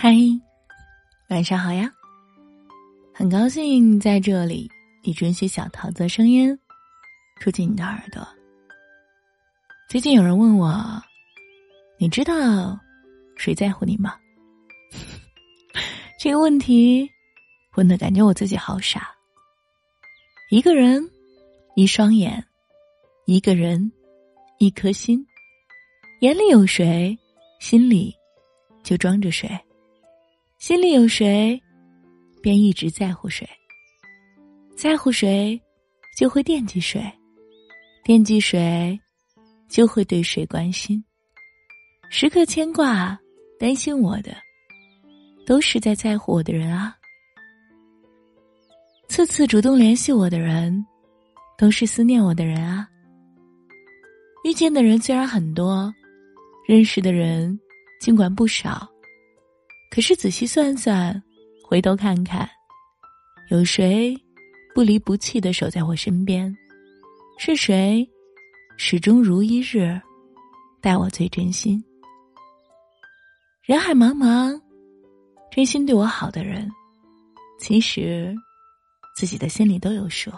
嗨，晚上好呀！很高兴在这里，你准许小桃子的声音住进你的耳朵。最近有人问我，你知道谁在乎你吗？这个问题问的感觉我自己好傻。一个人，一双眼，一个人，一颗心，眼里有谁，心里就装着谁。心里有谁，便一直在乎谁；在乎谁，就会惦记谁；惦记谁，就会对谁关心。时刻牵挂、担心我的，都是在在乎我的人啊。次次主动联系我的人，都是思念我的人啊。遇见的人虽然很多，认识的人尽管不少。可是仔细算算，回头看看，有谁不离不弃的守在我身边？是谁始终如一日待我最真心？人海茫茫，真心对我好的人，其实自己的心里都有数。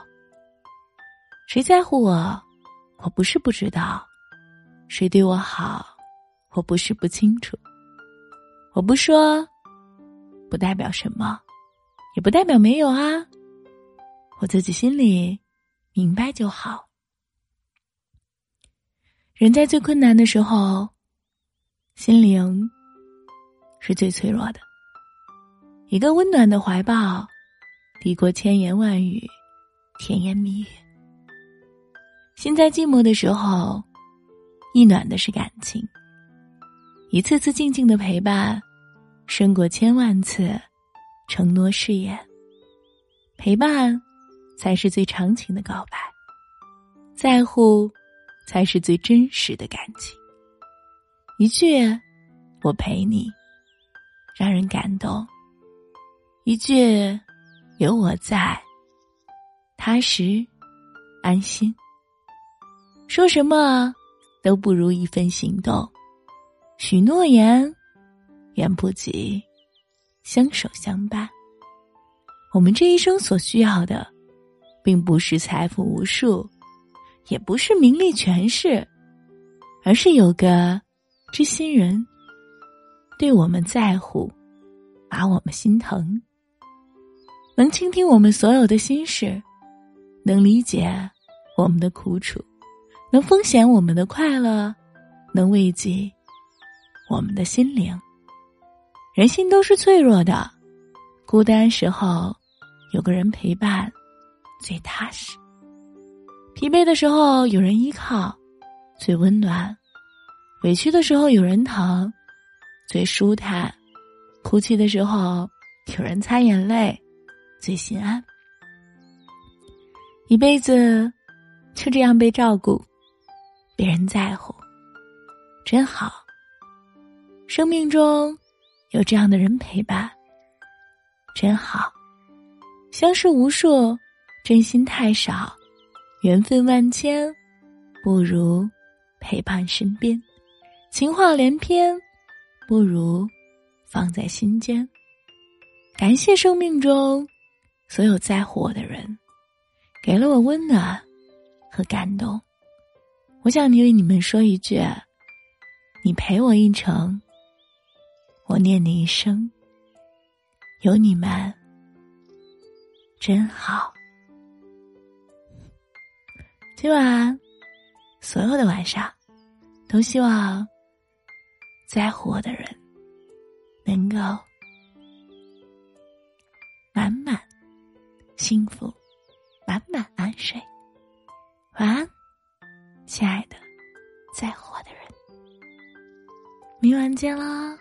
谁在乎我？我不是不知道；谁对我好？我不是不清楚。我不说，不代表什么，也不代表没有啊。我自己心里明白就好。人在最困难的时候，心灵是最脆弱的。一个温暖的怀抱，抵过千言万语、甜言蜜语。心在寂寞的时候，意暖的是感情。一次次静静的陪伴，胜过千万次承诺誓言。陪伴，才是最长情的告白；在乎，才是最真实的感情。一句“我陪你”，让人感动；一句“有我在”，踏实安心。说什么，都不如一份行动。许诺言，远不及相守相伴。我们这一生所需要的，并不是财富无数，也不是名利权势，而是有个知心人，对我们在乎，把我们心疼，能倾听我们所有的心事，能理解我们的苦楚，能风险我们的快乐，能慰藉。我们的心灵，人心都是脆弱的，孤单时候有个人陪伴，最踏实；疲惫的时候有人依靠，最温暖；委屈的时候有人疼，最舒坦；哭泣的时候有人擦眼泪，最心安。一辈子就这样被照顾，被人在乎，真好。生命中有这样的人陪伴，真好。相识无数，真心太少；缘分万千，不如陪伴身边。情话连篇，不如放在心间。感谢生命中所有在乎我的人，给了我温暖和感动。我想对你们说一句：你陪我一程。我念你一生，有你们真好。今晚所有的晚上，都希望在乎我的人能够满满幸福，满满安睡。晚安，亲爱的，在乎我的人。明晚见啦。